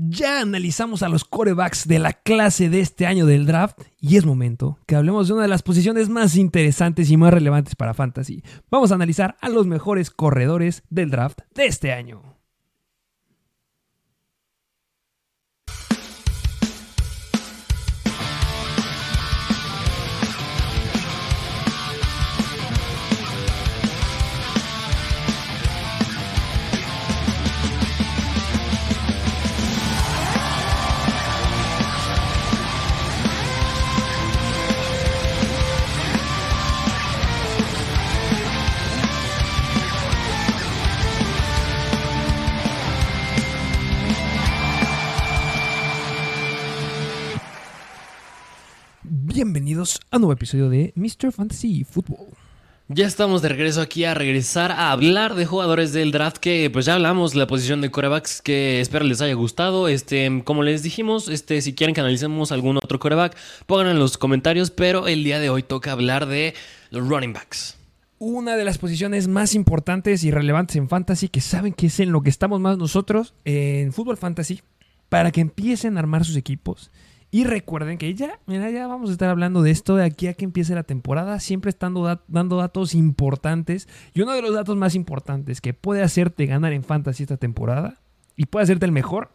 Ya analizamos a los corebacks de la clase de este año del draft y es momento que hablemos de una de las posiciones más interesantes y más relevantes para Fantasy. Vamos a analizar a los mejores corredores del draft de este año. Bienvenidos a un nuevo episodio de Mr. Fantasy Football. Ya estamos de regreso aquí a regresar a hablar de jugadores del draft que pues ya hablamos la posición de corebacks que espero les haya gustado. Este, como les dijimos, este, si quieren que analicemos algún otro coreback, pónganlo en los comentarios, pero el día de hoy toca hablar de los running backs. Una de las posiciones más importantes y relevantes en fantasy que saben que es en lo que estamos más nosotros en fútbol fantasy para que empiecen a armar sus equipos y recuerden que ya, mira, ya vamos a estar hablando de esto de aquí a que empiece la temporada, siempre estando dando datos importantes. Y uno de los datos más importantes que puede hacerte ganar en fantasy esta temporada y puede hacerte el mejor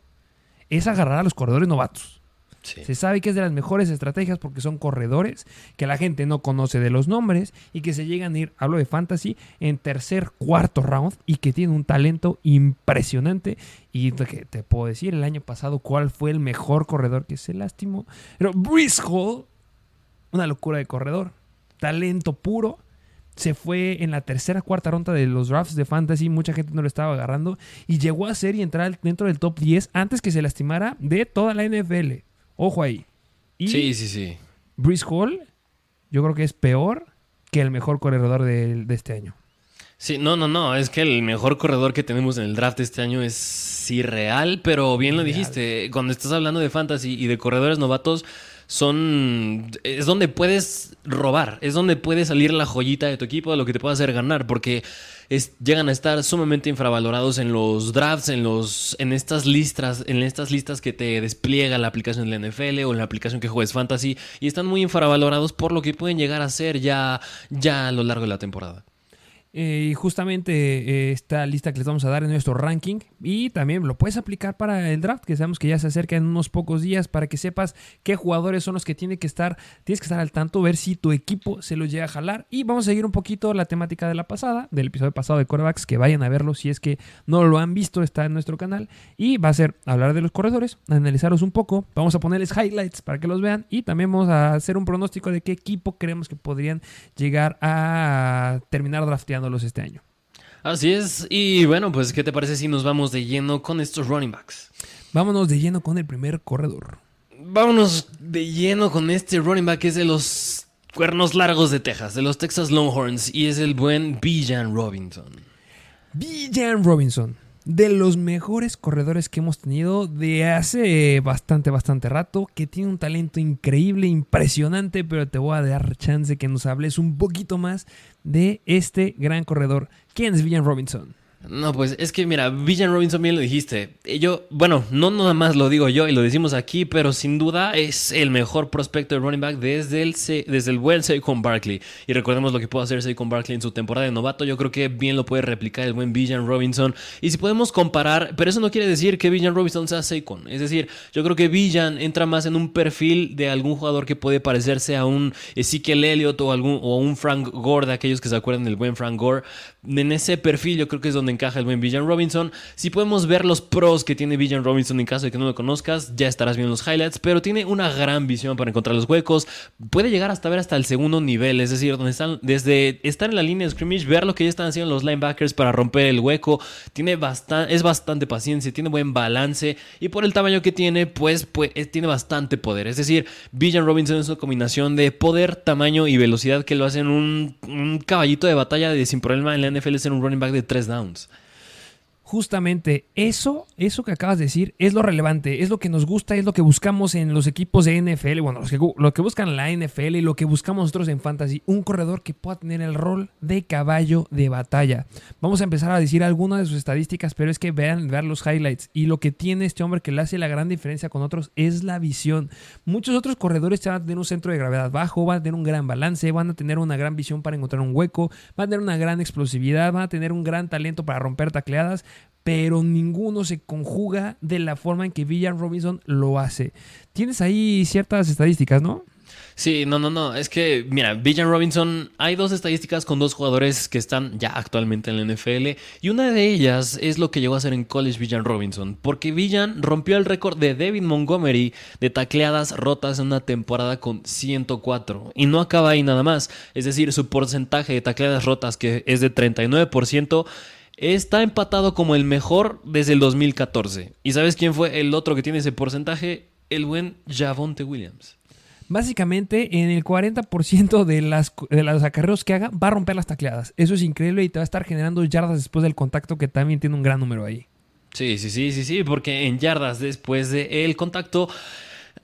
es agarrar a los corredores novatos. Se sabe que es de las mejores estrategias porque son corredores que la gente no conoce de los nombres y que se llegan a ir, hablo de fantasy, en tercer, cuarto round y que tienen un talento impresionante. Y que te puedo decir el año pasado cuál fue el mejor corredor que se lastimó. Pero Hall, una locura de corredor, talento puro. Se fue en la tercera, cuarta ronda de los drafts de fantasy. Mucha gente no lo estaba agarrando. Y llegó a ser y entrar dentro del top 10 antes que se lastimara de toda la NFL. Ojo ahí. sí, sí, sí. Brice Hall, yo creo que es peor que el mejor corredor de, este año. Sí, no, no, no. Es que el mejor corredor que tenemos en el draft este año es irreal, pero bien lo dijiste. Cuando estás hablando de fantasy y de corredores novatos, son. Es donde puedes robar, es donde puede salir la joyita de tu equipo, de lo que te puede hacer ganar, porque llegan a estar sumamente infravalorados en los drafts, en, los, en, estas listas, en estas listas que te despliega la aplicación de la NFL o en la aplicación que juegues fantasy y están muy infravalorados por lo que pueden llegar a ser ya, ya a lo largo de la temporada. Eh, y justamente eh, esta lista que les vamos a dar en nuestro ranking. Y también lo puedes aplicar para el draft, que sabemos que ya se acerca en unos pocos días, para que sepas qué jugadores son los que tienen que estar, tienes que estar al tanto, ver si tu equipo se los llega a jalar. Y vamos a seguir un poquito la temática de la pasada, del episodio pasado de Corebacks, que vayan a verlo si es que no lo han visto, está en nuestro canal. Y va a ser hablar de los corredores, analizarlos un poco, vamos a ponerles highlights para que los vean y también vamos a hacer un pronóstico de qué equipo creemos que podrían llegar a terminar drafteando este año. Así es, y bueno, pues ¿qué te parece si nos vamos de lleno con estos running backs? Vámonos de lleno con el primer corredor. Vámonos de lleno con este running back que es de los cuernos largos de Texas, de los Texas Longhorns, y es el buen Bijan Robinson. Bijan Robinson de los mejores corredores que hemos tenido de hace bastante, bastante rato, que tiene un talento increíble, impresionante, pero te voy a dar chance que nos hables un poquito más de este gran corredor. ¿Quién es Villan Robinson? No, pues es que mira, Villan Robinson bien lo dijiste. Yo, bueno, no nada más lo digo yo y lo decimos aquí, pero sin duda es el mejor prospecto de running back desde el, desde el buen Saquon Barkley. Y recordemos lo que pudo hacer Saquon Barkley en su temporada de novato. Yo creo que bien lo puede replicar el buen Villan Robinson. Y si podemos comparar, pero eso no quiere decir que Villan Robinson sea Saquon. Es decir, yo creo que Villan entra más en un perfil de algún jugador que puede parecerse a un Ezekiel Elliott o, algún, o un Frank Gore, de aquellos que se acuerdan del buen Frank Gore. En ese perfil yo creo que es donde encaja el buen Villan Robinson. Si podemos ver los pros que tiene Villan Robinson en caso de que no lo conozcas, ya estarás viendo los highlights, pero tiene una gran visión para encontrar los huecos. Puede llegar hasta ver hasta el segundo nivel, es decir, donde están, desde estar en la línea de scrimmage, ver lo que ya están haciendo los linebackers para romper el hueco. Tiene bastante, es bastante paciencia, tiene buen balance y por el tamaño que tiene, pues, pues tiene bastante poder. Es decir, Villan Robinson es una combinación de poder, tamaño y velocidad que lo hacen un, caballito de batalla de sin problema en la NFL ser un running back de tres downs. Justamente eso, eso que acabas de decir, es lo relevante, es lo que nos gusta, es lo que buscamos en los equipos de NFL, bueno, los que, lo que buscan la NFL y lo que buscamos nosotros en Fantasy, un corredor que pueda tener el rol de caballo de batalla. Vamos a empezar a decir algunas de sus estadísticas, pero es que vean, vean los highlights y lo que tiene este hombre que le hace la gran diferencia con otros es la visión. Muchos otros corredores van a tener un centro de gravedad bajo, van a tener un gran balance, van a tener una gran visión para encontrar un hueco, van a tener una gran explosividad, van a tener un gran talento para romper tacleadas, pero ninguno se conjuga de la forma en que Villan Robinson lo hace. Tienes ahí ciertas estadísticas, ¿no? Sí, no, no, no. Es que, mira, Villan Robinson, hay dos estadísticas con dos jugadores que están ya actualmente en la NFL. Y una de ellas es lo que llegó a hacer en college Villan Robinson. Porque Villan rompió el récord de David Montgomery de tacleadas rotas en una temporada con 104. Y no acaba ahí nada más. Es decir, su porcentaje de tacleadas rotas, que es de 39%, está empatado como el mejor desde el 2014. ¿Y sabes quién fue el otro que tiene ese porcentaje? El buen Javonte Williams. Básicamente, en el 40% de las, de los acarreos que haga, va a romper las tacleadas. Eso es increíble y te va a estar generando yardas después del contacto, que también tiene un gran número ahí. Sí, sí, sí, sí, sí, porque en yardas después del contacto,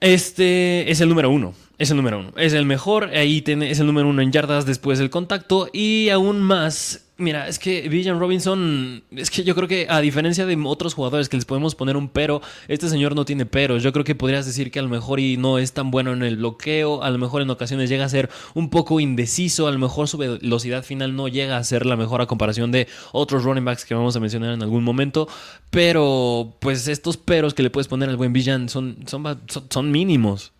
este es el número uno. Es el número uno. Es el mejor. Ahí tiene, es el número uno en yardas después del contacto. Y aún más Mira, es que Villan Robinson, es que yo creo que a diferencia de otros jugadores que les podemos poner un pero, este señor no tiene pero. Yo creo que podrías decir que a lo mejor y no es tan bueno en el bloqueo, a lo mejor en ocasiones llega a ser un poco indeciso, a lo mejor su velocidad final no llega a ser la mejor a comparación de otros running backs que vamos a mencionar en algún momento, pero pues estos peros que le puedes poner al buen Villan son, son, son mínimos.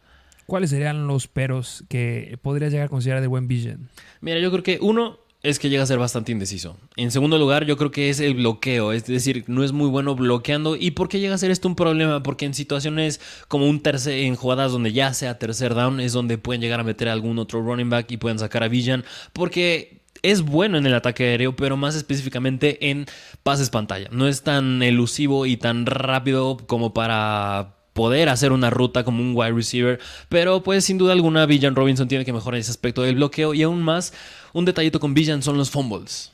¿Cuáles serían los peros que podrías llegar a considerar de buen Villan? Mira, yo creo que uno es que llega a ser bastante indeciso. En segundo lugar, yo creo que es el bloqueo, es decir, no es muy bueno bloqueando. ¿Y por qué llega a ser esto un problema? Porque en situaciones como un tercer, en jugadas donde ya sea tercer down, es donde pueden llegar a meter a algún otro running back y pueden sacar a Villan, porque es bueno en el ataque aéreo, pero más específicamente en pases pantalla. No es tan elusivo y tan rápido como para poder hacer una ruta como un wide receiver, pero pues sin duda alguna Villan Robinson tiene que mejorar ese aspecto del bloqueo y aún más un detallito con Villan son los fumbles.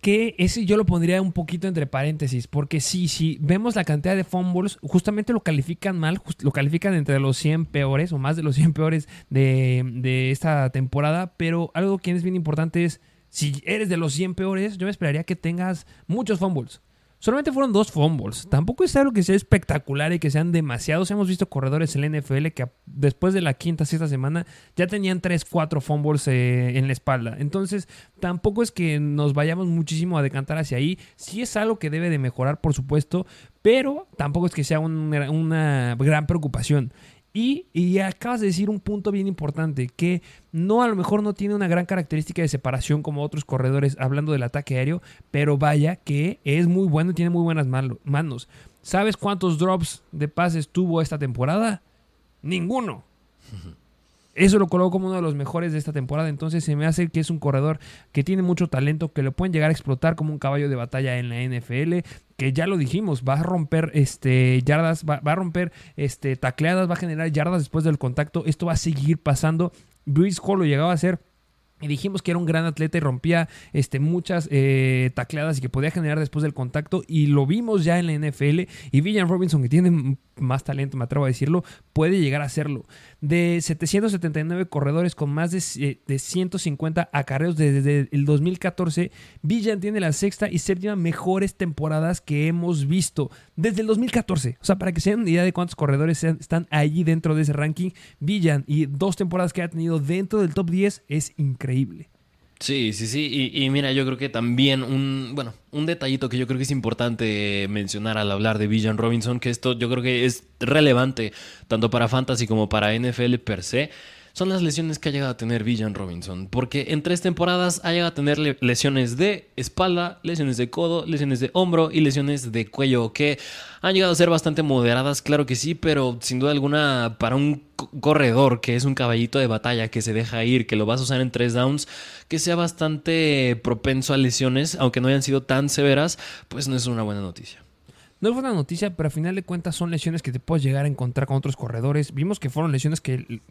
Que ese yo lo pondría un poquito entre paréntesis, porque sí, si vemos la cantidad de fumbles, justamente lo califican mal, lo califican entre los 100 peores o más de los 100 peores de, de esta temporada, pero algo que es bien importante es, si eres de los 100 peores, yo me esperaría que tengas muchos fumbles. Solamente fueron dos fumbles. Tampoco es algo que sea espectacular y que sean demasiados. Hemos visto corredores en la NFL que después de la quinta, sexta semana ya tenían tres, cuatro fumbles eh, en la espalda. Entonces, tampoco es que nos vayamos muchísimo a decantar hacia ahí. Sí es algo que debe de mejorar, por supuesto, pero tampoco es que sea una gran preocupación. Y, acabas de decir un punto bien importante, que no a lo mejor no tiene una gran característica de separación como otros corredores hablando del ataque aéreo, pero vaya que es muy bueno y tiene muy buenas manos. ¿Sabes cuántos drops de pases tuvo esta temporada? Ninguno. Eso lo coloco como uno de los mejores de esta temporada. Entonces se me hace que es un corredor que tiene mucho talento, que lo pueden llegar a explotar como un caballo de batalla en la NFL. Que ya lo dijimos, va a romper este, yardas, va, a romper este, tacleadas, va a generar yardas después del contacto. Esto va a seguir pasando. Bruce Hall lo llegaba a hacer y dijimos que era un gran atleta y rompía este, muchas eh, tacleadas y que podía generar después del contacto. Y lo vimos ya en la NFL. Y Villan Robinson, que tiene más talento, me atrevo a decirlo, puede llegar a hacerlo. De 779 corredores con más de, 150 eh, acarreos desde el 2014, Villan tiene la sexta y séptima mejores temporadas que hemos visto desde el 2014. O sea, para que se den idea de cuántos corredores están allí dentro de ese ranking, Villan y dos temporadas que ha tenido dentro del top 10 es increíble. Sí, sí, sí. Y, mira, yo creo que también un, bueno, un detallito que yo creo que es importante mencionar al hablar de Villan Robinson, que esto yo creo que es relevante tanto para Fantasy como para NFL per se son las lesiones que ha llegado a tener Villan Robinson. Porque en tres temporadas ha llegado a tener lesiones de espalda, lesiones de codo, lesiones de hombro y lesiones de cuello, que han llegado a ser bastante moderadas, claro que sí, pero sin duda alguna para un corredor que es un caballito de batalla que se deja ir, que lo vas a usar en tres downs, que sea bastante propenso a lesiones, aunque no hayan sido tan severas, pues no es una buena noticia. No fue una noticia, pero a final de cuentas son lesiones que te puedes llegar a encontrar con otros corredores. Vimos que fueron lesiones que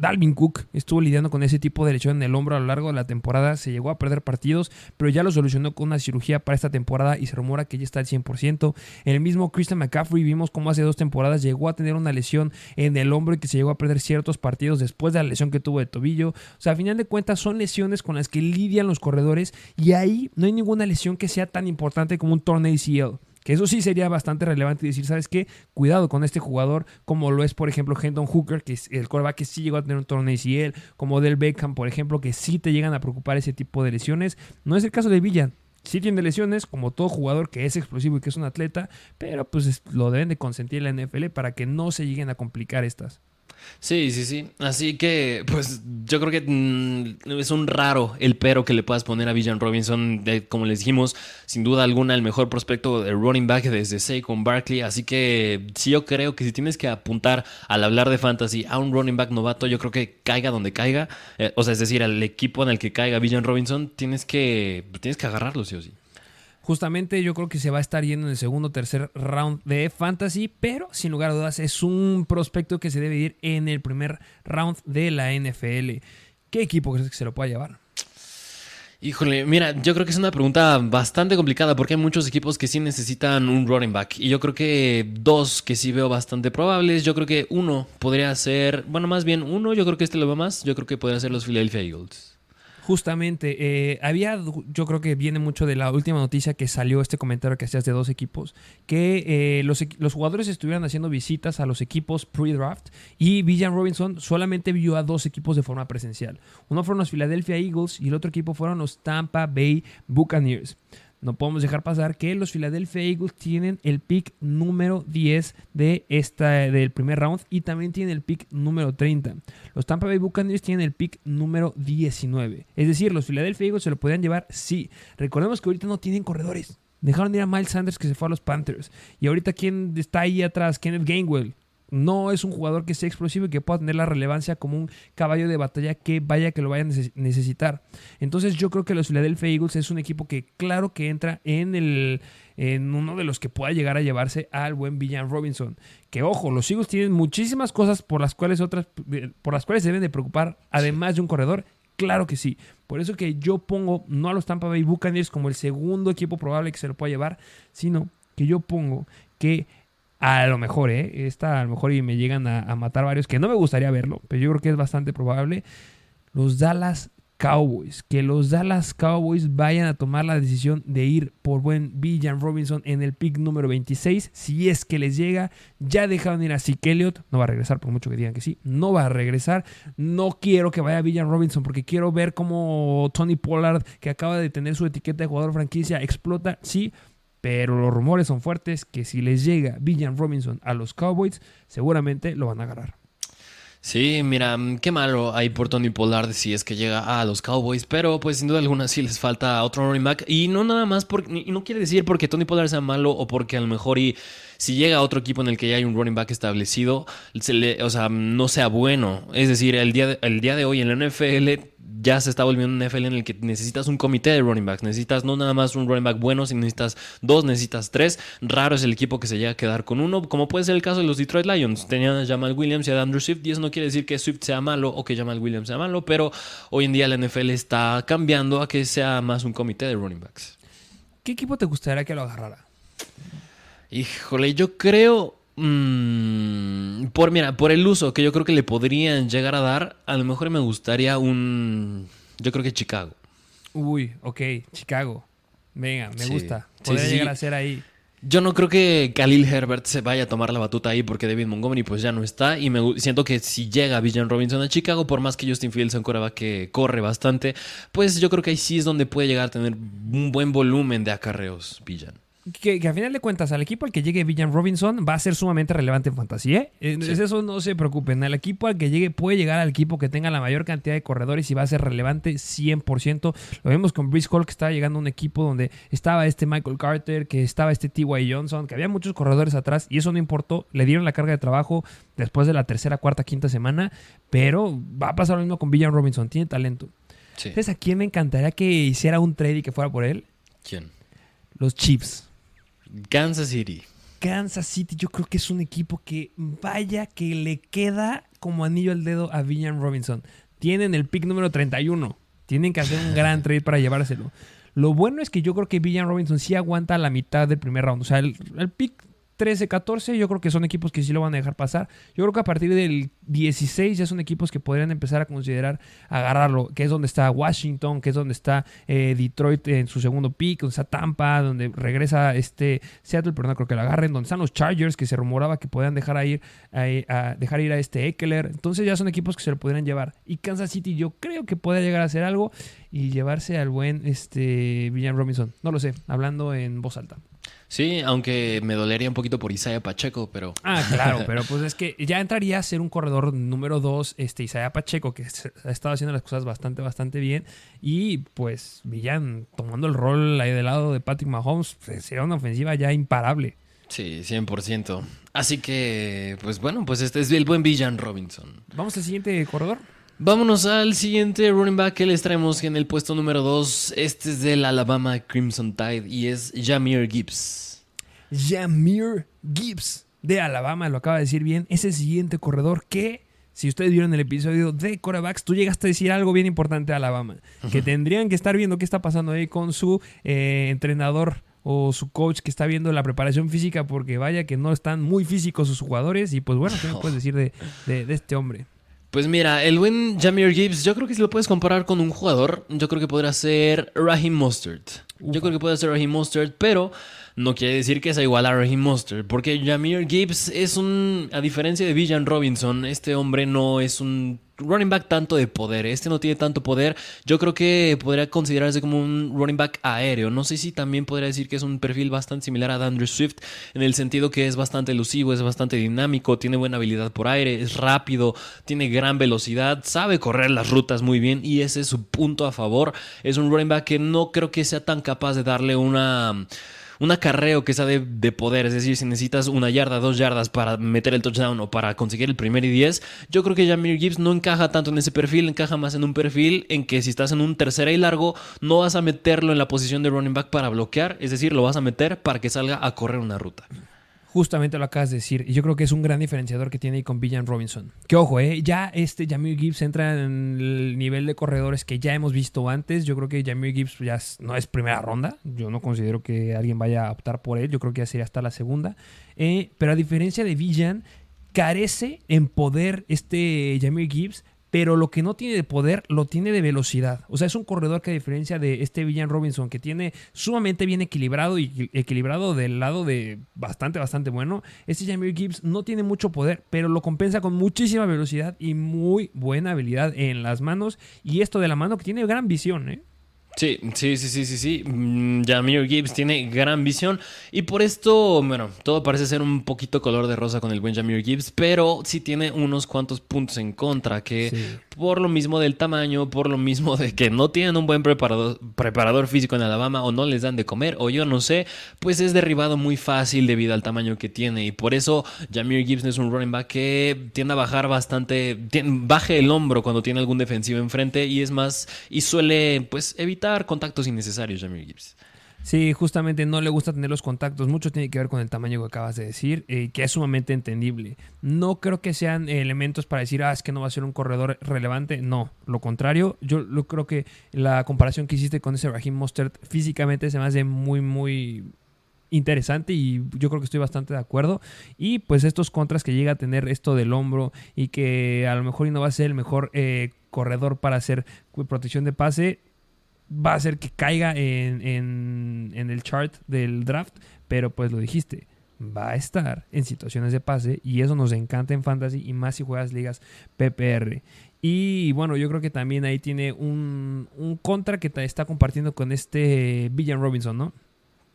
Dalvin Cook estuvo lidiando con ese tipo de lesión en el hombro a lo largo de la temporada. Se llegó a perder partidos, pero ya lo solucionó con una cirugía para esta temporada y se rumora que ya está al 100%. En el mismo Christian McCaffrey vimos cómo hace dos temporadas llegó a tener una lesión en el hombro y que se llegó a perder ciertos partidos después de la lesión que tuvo de tobillo. O sea, a final de cuentas son lesiones con las que lidian los corredores y ahí no hay ninguna lesión que sea tan importante como un torneo ACL. Que eso sí sería bastante relevante decir, ¿sabes qué? Cuidado con este jugador, como lo es, por ejemplo, Hendon Hooker, que es el coreback que sí llegó a tener un torneo ACL, como Del Beckham, por ejemplo, que sí te llegan a preocupar ese tipo de lesiones. No es el caso de Villa. Sí tiene lesiones, como todo jugador que es explosivo y que es un atleta, pero pues lo deben de consentir la NFL para que no se lleguen a complicar estas. Sí, sí, sí. Así que, pues yo creo que mm, es un raro el pero que le puedas poner a Villan Robinson. como les dijimos, sin duda alguna el mejor prospecto de running back desde Saquon Barkley. Así que sí, yo creo que si tienes que apuntar al hablar de fantasy a un running back novato, yo creo que caiga donde caiga. Eh, o sea, es decir, al equipo en el que caiga Villan Robinson, tienes que, tienes que agarrarlo, sí o sí. Justamente yo creo que se va a estar yendo en el segundo o tercer round de Fantasy, pero sin lugar a dudas es un prospecto que se debe ir en el primer round de la NFL. ¿Qué equipo crees que se lo pueda llevar? Híjole, mira, yo creo que es una pregunta bastante complicada porque hay muchos equipos que sí necesitan un running back. Y yo creo que dos que sí veo bastante probables. Yo creo que uno podría ser, bueno, más bien uno, yo creo que este lo veo más. Yo creo que podría ser los Philadelphia Eagles. Justamente, eh, había, yo creo que viene mucho de la última noticia que salió este comentario que hacías de dos equipos, que eh, los, los, jugadores estuvieran haciendo visitas a los equipos pre-draft y Villan Robinson solamente vio a dos equipos de forma presencial. Uno fueron los Philadelphia Eagles y el otro equipo fueron los Tampa Bay Buccaneers no podemos dejar pasar que los Philadelphia Eagles tienen el pick número 10 de esta, del primer round y también tienen el pick número 30. Los Tampa Bay Buccaneers tienen el pick número 19. Es decir, los Philadelphia Eagles se lo podrían llevar, sí. Recordemos que ahorita no tienen corredores. Dejaron de ir a Miles Sanders que se fue a los Panthers. Y ahorita, ¿quién está ahí atrás? Kenneth Gainwell no es un jugador que sea explosivo y que pueda tener la relevancia como un caballo de batalla que vaya que lo vaya a necesitar. Entonces yo creo que los Philadelphia Eagles es un equipo que claro que entra en el en uno de los que pueda llegar a llevarse al buen Villan Robinson. Que ojo, los Eagles tienen muchísimas cosas por las cuales otras por las cuales se deben de preocupar además de un corredor. Claro que sí. Por eso que yo pongo no a los Tampa Bay Buccaneers como el segundo equipo probable que se lo pueda llevar, sino que yo pongo que a lo mejor, ¿eh? Esta a lo mejor y me llegan a, matar varios, que no me gustaría verlo, pero yo creo que es bastante probable. Los Dallas Cowboys. Que los Dallas Cowboys vayan a tomar la decisión de ir por buen Villan Robinson en el pick número 26. Si es que les llega, ya dejaron ir a Zeke Elliott. No va a regresar, por mucho que digan que sí. No va a regresar. No quiero que vaya Villan Robinson porque quiero ver cómo Tony Pollard, que acaba de tener su etiqueta de jugador franquicia, explota. Sí, pero los rumores son fuertes que si les llega Villan Robinson a los Cowboys, seguramente lo van a agarrar. Sí, mira, qué malo hay por Tony Pollard si es que llega a los Cowboys, pero pues sin duda alguna sí les falta otro running back. Y no nada más, porque, y no quiere decir porque Tony Pollard sea malo o porque a lo mejor y si llega a otro equipo en el que ya hay un running back establecido, se le, o sea, no sea bueno. Es decir, el día, el día de hoy en la NFL ya se está volviendo un NFL en el que necesitas un comité de running backs. Necesitas no nada más un running back bueno, sino necesitas dos, necesitas tres. Raro es el equipo que se llega a quedar con uno, como puede ser el caso de los Detroit Lions. Tenían a Jamal Williams y a Andrew Swift, y eso no quiere decir que Swift sea malo o que Jamal Williams sea malo, pero hoy en día la NFL está cambiando a que sea más un comité de running backs. ¿Qué equipo te gustaría que lo agarrara? Híjole, yo creo Mm, por, mira, por el uso que yo creo que le podrían llegar a dar, a lo mejor me gustaría un. Yo creo que Chicago. Uy, ok, Chicago. Venga, me gusta. Podría llegar a ser ahí. Yo no creo que Khalil Herbert se vaya a tomar la batuta ahí porque David Montgomery pues ya no está y me siento que si llega Villan Robinson a Chicago, por más que Justin Fields en Coraba que corre bastante, pues yo creo que ahí sí es donde puede llegar a tener un buen volumen de acarreos Villan que, a final de cuentas al equipo al que llegue Villan Robinson va a ser sumamente relevante en fantasía. ¿eh? Eso no se preocupen. Al equipo al que llegue puede llegar al equipo que tenga la mayor cantidad de corredores y va a ser relevante 100%. Lo vemos con Brice Hall que estaba llegando a un equipo donde estaba este Michael Carter, que estaba este T.Y. Johnson, que había muchos corredores atrás y eso no importó. Le dieron la carga de trabajo después de la tercera, cuarta, quinta semana. Pero va a pasar lo mismo con Villan Robinson. Tiene talento. Entonces, ¿a quién me encantaría que hiciera un trade y que fuera por él? ¿Quién? Los Chiefs. Kansas City. Kansas City yo creo que es un equipo que vaya que le queda como anillo al dedo a Villan Robinson. Tienen el pick número 31. Tienen que hacer un gran trade para llevárselo. Lo bueno es que yo creo que Villan Robinson sí aguanta la mitad del primer round. O sea, el, el pick 13, 14, yo creo que son equipos que sí lo van a dejar pasar. Yo creo que a partir del 16 ya son equipos que podrían empezar a considerar agarrarlo, que es donde está Washington, que es donde está eh, Detroit en su segundo pick, donde está Tampa, donde regresa este Seattle, pero no creo que lo agarren, donde están los Chargers, que se rumoraba que podían dejar ir a, dejar ir a este Eckler. Entonces ya son equipos que se lo podrían llevar. Y Kansas City yo creo que puede llegar a hacer algo y llevarse al buen este William Robinson. No lo sé, hablando en voz alta. Sí, aunque me dolería un poquito por Isaiah Pacheco, pero... Ah, claro, pero pues es que ya entraría a ser un corredor número dos, este Isaiah Pacheco, que ha estado haciendo las cosas bastante, bastante bien. Y pues Villan tomando el rol ahí del lado de Patrick Mahomes, pues, sería una ofensiva ya imparable. Sí, 100%. Así que, pues bueno, pues este es el buen Villan Robinson. Vamos al siguiente corredor. Vámonos al siguiente running back que les traemos en el puesto número 2. Este es del Alabama Crimson Tide y es Jameer Gibbs. Jameer Gibbs de Alabama, lo acaba de decir bien. Es el siguiente corredor que, si ustedes vieron el episodio de Corebacks, tú llegaste a decir algo bien importante a Alabama. Que tendrían que estar viendo qué está pasando ahí con su eh, entrenador o su coach que está viendo la preparación física porque vaya que no están muy físicos sus jugadores y pues bueno, ¿qué me puedes decir de, de este hombre? Pues mira, el buen Jameer Gibbs, yo creo que si lo puedes comparar con un jugador, yo creo que podrá ser Raheem Mustard. Yo creo que puede ser Raheem Mustard, pero no quiere decir que sea igual a Raheem Mustard, porque Jameer Gibbs es un, a diferencia de Villan Robinson, este hombre no es un running back tanto de poder. Este no tiene tanto poder. Yo creo que podría considerarse como un running back aéreo. No sé si también podría decir que es un perfil bastante similar a Andrew Swift en el sentido que es bastante elusivo, es bastante dinámico, tiene buena habilidad por aire, es rápido, tiene gran velocidad, sabe correr las rutas muy bien y ese es su punto a favor. Es un running back que no creo que sea tan capaz de darle una un acarreo que sea de, poder, es decir, si necesitas una yarda, dos yardas para meter el touchdown o para conseguir el primer y diez, yo creo que Jamir Gibbs no encaja tanto en ese perfil, encaja más en un perfil en que si estás en un tercera y largo, no vas a meterlo en la posición de running back para bloquear, es decir, lo vas a meter para que salga a correr una ruta. Justamente lo acabas de decir. Y yo creo que es un gran diferenciador que tiene ahí con Villan Robinson. Que ojo, ¿eh? ya este Jamir Gibbs entra en el nivel de corredores que ya hemos visto antes. Yo creo que Jamir Gibbs ya no es primera ronda. Yo no considero que alguien vaya a optar por él. Yo creo que ya sería hasta la segunda. Eh, pero a diferencia de Villan, carece en poder este Jamir Gibbs pero lo que no tiene de poder lo tiene de velocidad. O sea, es un corredor que a diferencia de este Villan Robinson, que tiene sumamente bien equilibrado y equilibrado del lado de bastante, bastante bueno, este Jamir Gibbs no tiene mucho poder, pero lo compensa con muchísima velocidad y muy buena habilidad en las manos. Y esto de la mano que tiene gran visión, ¿eh? Sí, sí, sí, sí, sí, sí. Mm, Jamir Gibbs tiene gran visión. Y por esto, bueno, todo parece ser un poquito color de rosa con el buen Jamir Gibbs, pero sí tiene unos cuantos puntos en contra que por lo mismo del tamaño, por lo mismo de que no tienen un buen preparador, preparador físico en Alabama o no les dan de comer o yo no sé, pues es derribado muy fácil debido al tamaño que tiene. Y por eso Jamir Gibbs es un running back que tiende a bajar bastante, baje el hombro cuando tiene algún defensivo enfrente y es más, y suele pues evitar contactos innecesarios, Jamir Gibbs. Sí, justamente no le gusta tener los contactos. Mucho tiene que ver con el tamaño que acabas de decir, eh, que es sumamente entendible. No creo que sean elementos para decir, ah, es que no va a ser un corredor relevante. No, lo contrario. Yo creo que la comparación que hiciste con ese Raheem Mostert físicamente se me hace muy, muy interesante y yo creo que estoy bastante de acuerdo. Y pues estos contras que llega a tener esto del hombro y que a lo mejor no va a ser el mejor eh, corredor para hacer protección de pase, va a ser que caiga en, el chart del draft, pero pues lo dijiste, va a estar en situaciones de pase y eso nos encanta en fantasy y más si juegas ligas PPR. Y bueno, yo creo que también ahí tiene un, un contra que está compartiendo con este Villan Robinson, ¿no?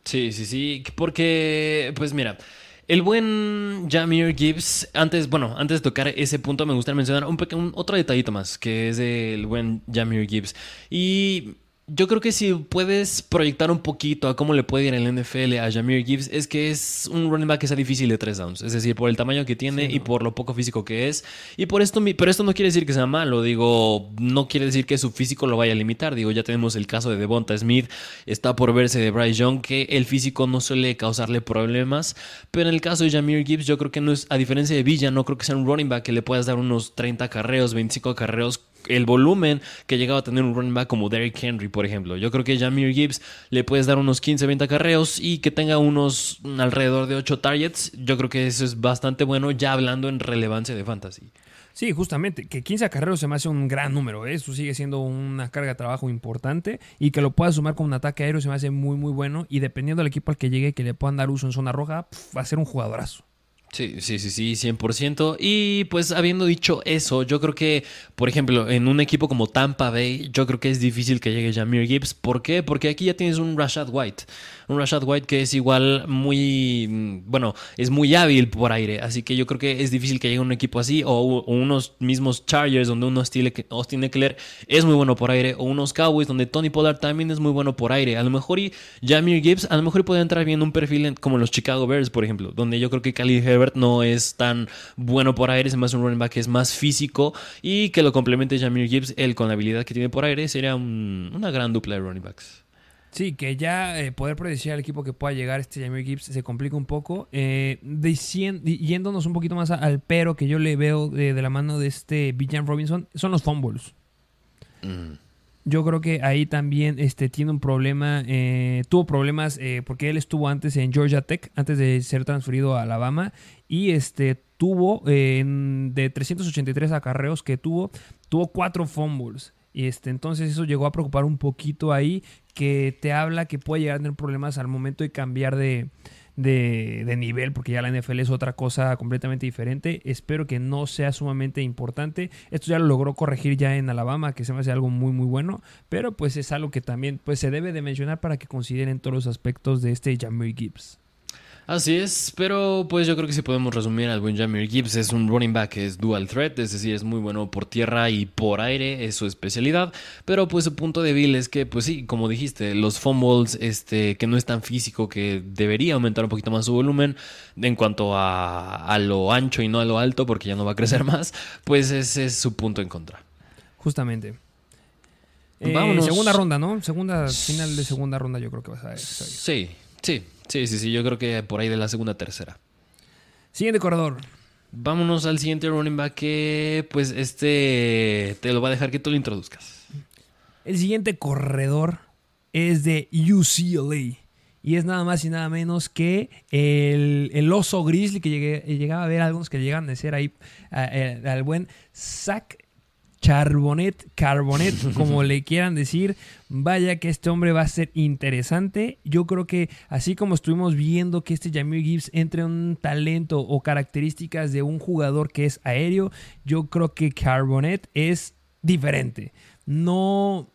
Sí, sí, sí, porque pues mira, el buen Jamir Gibbs, antes, bueno, antes de tocar ese punto me gustaría mencionar un, un otro detallito más, que es el buen Jamir Gibbs. Y Yo creo que si puedes proyectar un poquito a cómo le puede ir en el NFL a Jameer Gibbs, es que es un running back que sea difícil de tres downs. Es decir, por el tamaño que tiene Sí, y por lo poco físico que es. Y por esto, pero esto no quiere decir que sea malo. Digo, no quiere decir que su físico lo vaya a limitar. Digo, ya tenemos el caso de Devonta Smith. Está por verse de Bryce Young, que el físico no suele causarle problemas. Pero en el caso de Jameer Gibbs, yo creo que no es, a diferencia de Villa, no creo que sea un running back que le puedas dar unos 30 carreos, 25 carreos el volumen que llegaba a tener un running back como Derrick Henry, por ejemplo. Yo creo que Jameer Gibbs le puedes dar unos 15, 20 carreos y que tenga unos alrededor de 8 targets. Yo creo que eso es bastante bueno ya hablando en relevancia de fantasy. Sí, justamente, que 15 acarreos se me hace un gran número, ¿eh? eso sigue siendo una carga de trabajo importante y que lo puedas sumar con un ataque aéreo se me hace muy muy bueno y dependiendo del equipo al que llegue que le puedan dar uso en zona roja, va a ser un jugadorazo. Sí, sí, sí, sí, 100%. Y pues habiendo dicho eso, yo creo que, por ejemplo, en un equipo como Tampa Bay, yo creo que es difícil que llegue Jameer Gibbs. ¿Por qué? Porque aquí ya tienes un Rashad White. Un Rashad White que es igual muy, mm, bueno, es muy hábil por aire. Así que yo creo que es difícil que llegue un equipo así. O, unos mismos Chargers donde uno Austin Eckler es muy bueno por aire. O unos Cowboys donde Tony Pollard también es muy bueno por aire. A lo mejor y Jameer Gibbs, a lo mejor puede entrar bien un perfil como los Chicago Bears, por ejemplo. Donde yo creo que Khalil Herbert no es tan bueno por aire. Es más un running back que es más físico. Y que lo complemente Jameer Gibbs, él con la habilidad que tiene por aire, sería un- una gran dupla de running backs. Sí, que ya eh, poder predecir al equipo que pueda llegar este Jameer Gibbs se complica un poco. Eh, yéndonos un poquito más a- al pero que yo le veo de, de la mano de este Bijan Robinson, son los fumbles. Mm. Yo creo que ahí también este, tiene un problema. eh, tuvo problemas porque él estuvo antes en Georgia Tech, antes de ser transferido a Alabama. Y este tuvo en- de 383 acarreos que tuvo, tuvo cuatro fumbles. Y este, entonces eso llegó a preocupar un poquito ahí, que te habla que puede llegar a tener problemas al momento de cambiar de, de, nivel, porque ya la NFL es otra cosa completamente diferente. Espero que no sea sumamente importante. Esto ya lo logró corregir ya en Alabama, que se me hace algo muy muy bueno, pero pues es algo que también pues se debe de mencionar para que consideren todos los aspectos de este Jameer Gibbs. Así es, pero pues yo creo que si podemos resumir al buen Jameer Gibbs es un running back que es dual threat, es decir, es muy bueno por tierra y por aire, es su especialidad, pero pues su punto débil es que pues sí, como dijiste, los fumbles, este, que no es tan físico, que debería aumentar un poquito más su volumen en cuanto a, a lo ancho y no a lo alto, porque ya no va a crecer más, pues ese es su punto en contra. Justamente. Eh, Vámonos. segunda ronda, ¿no? Segunda, final de segunda ronda yo creo que vas a ver. Sí, sí, sí, sí, sí, yo creo que por ahí de la segunda tercera. Siguiente corredor. Vámonos al siguiente running back que pues este te lo va a dejar que tú lo introduzcas. El siguiente corredor es de UCLA. Y es nada más y nada menos que el, el oso grizzly que llegué- llegaba a ver algunos que llegan a ser ahí al buen Zach Charbonnet, Carbonet, como le quieran decir. Vaya que este hombre va a ser interesante. Yo creo que así como estuvimos viendo que este Jameer Gibbs entre un talento o características de un jugador que es aéreo, yo creo que Carbonet es diferente. No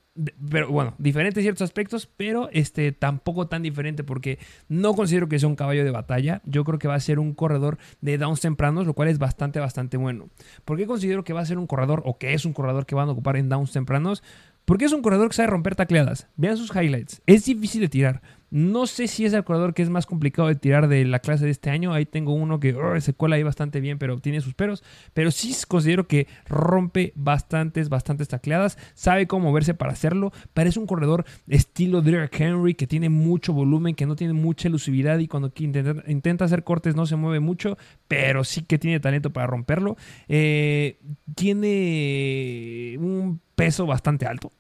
pero bueno, diferente en ciertos aspectos, pero este tampoco tan diferente porque no considero que sea un caballo de batalla. Yo creo que va a ser un corredor de downs tempranos, lo cual es bastante, bastante bueno. ¿Por qué considero que va a ser un corredor o que es un corredor que van a ocupar en downs tempranos? Porque es un corredor que sabe romper tacleadas. Vean sus highlights. Es difícil de tirar. No sé si es el corredor que es más complicado de tirar de la clase de este año. Ahí tengo uno que uh, se cuela ahí bastante bien, pero tiene sus peros. Pero sí considero que rompe bastantes, bastantes tacleadas. Sabe cómo moverse para hacerlo. Parece un corredor estilo Derrick Henry que tiene mucho volumen, que no tiene mucha elusividad y cuando intenta, intenta hacer cortes no se mueve mucho, pero sí que tiene talento para romperlo. Eh, tiene un peso bastante alto.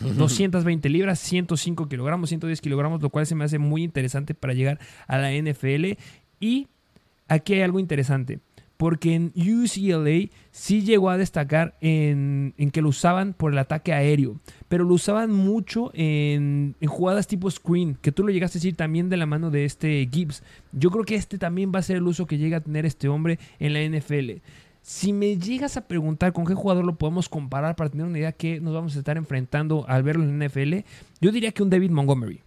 220 libras, 105 kilogramos, 110 kilogramos, lo cual se me hace muy interesante para llegar a la NFL. Y aquí hay algo interesante, porque en UCLA sí llegó a destacar en, en que lo usaban por el ataque aéreo, pero lo usaban mucho en, en jugadas tipo screen, que tú lo llegaste a decir también de la mano de este Gibbs. Yo creo que este también va a ser el uso que llega a tener este hombre en la NFL. Si me llegas a preguntar con qué jugador lo podemos comparar para tener una idea que nos vamos a estar enfrentando al verlo en NFL, yo diría que un David Montgomery.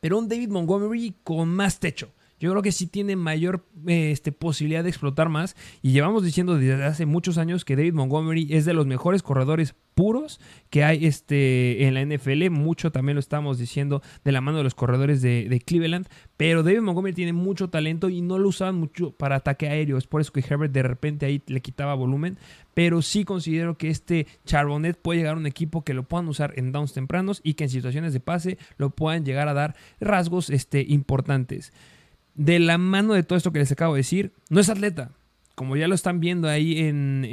Pero un David Montgomery con más techo. Yo creo que sí tiene mayor eh, este, posibilidad de explotar más. Y llevamos diciendo desde hace muchos años que David Montgomery es de los mejores corredores puros que hay este, en la NFL. Mucho también lo estamos diciendo de la mano de los corredores de, Cleveland. Pero David Montgomery tiene mucho talento y no lo usaban mucho para ataque aéreo. Es por eso que Herbert de repente ahí le quitaba volumen. Pero sí considero que este Charbonnet puede llegar a un equipo que lo puedan usar en downs tempranos y que en situaciones de pase lo puedan llegar a dar rasgos este, importantes de la mano de todo esto que les acabo de decir, no es atleta. Como ya lo están viendo ahí en,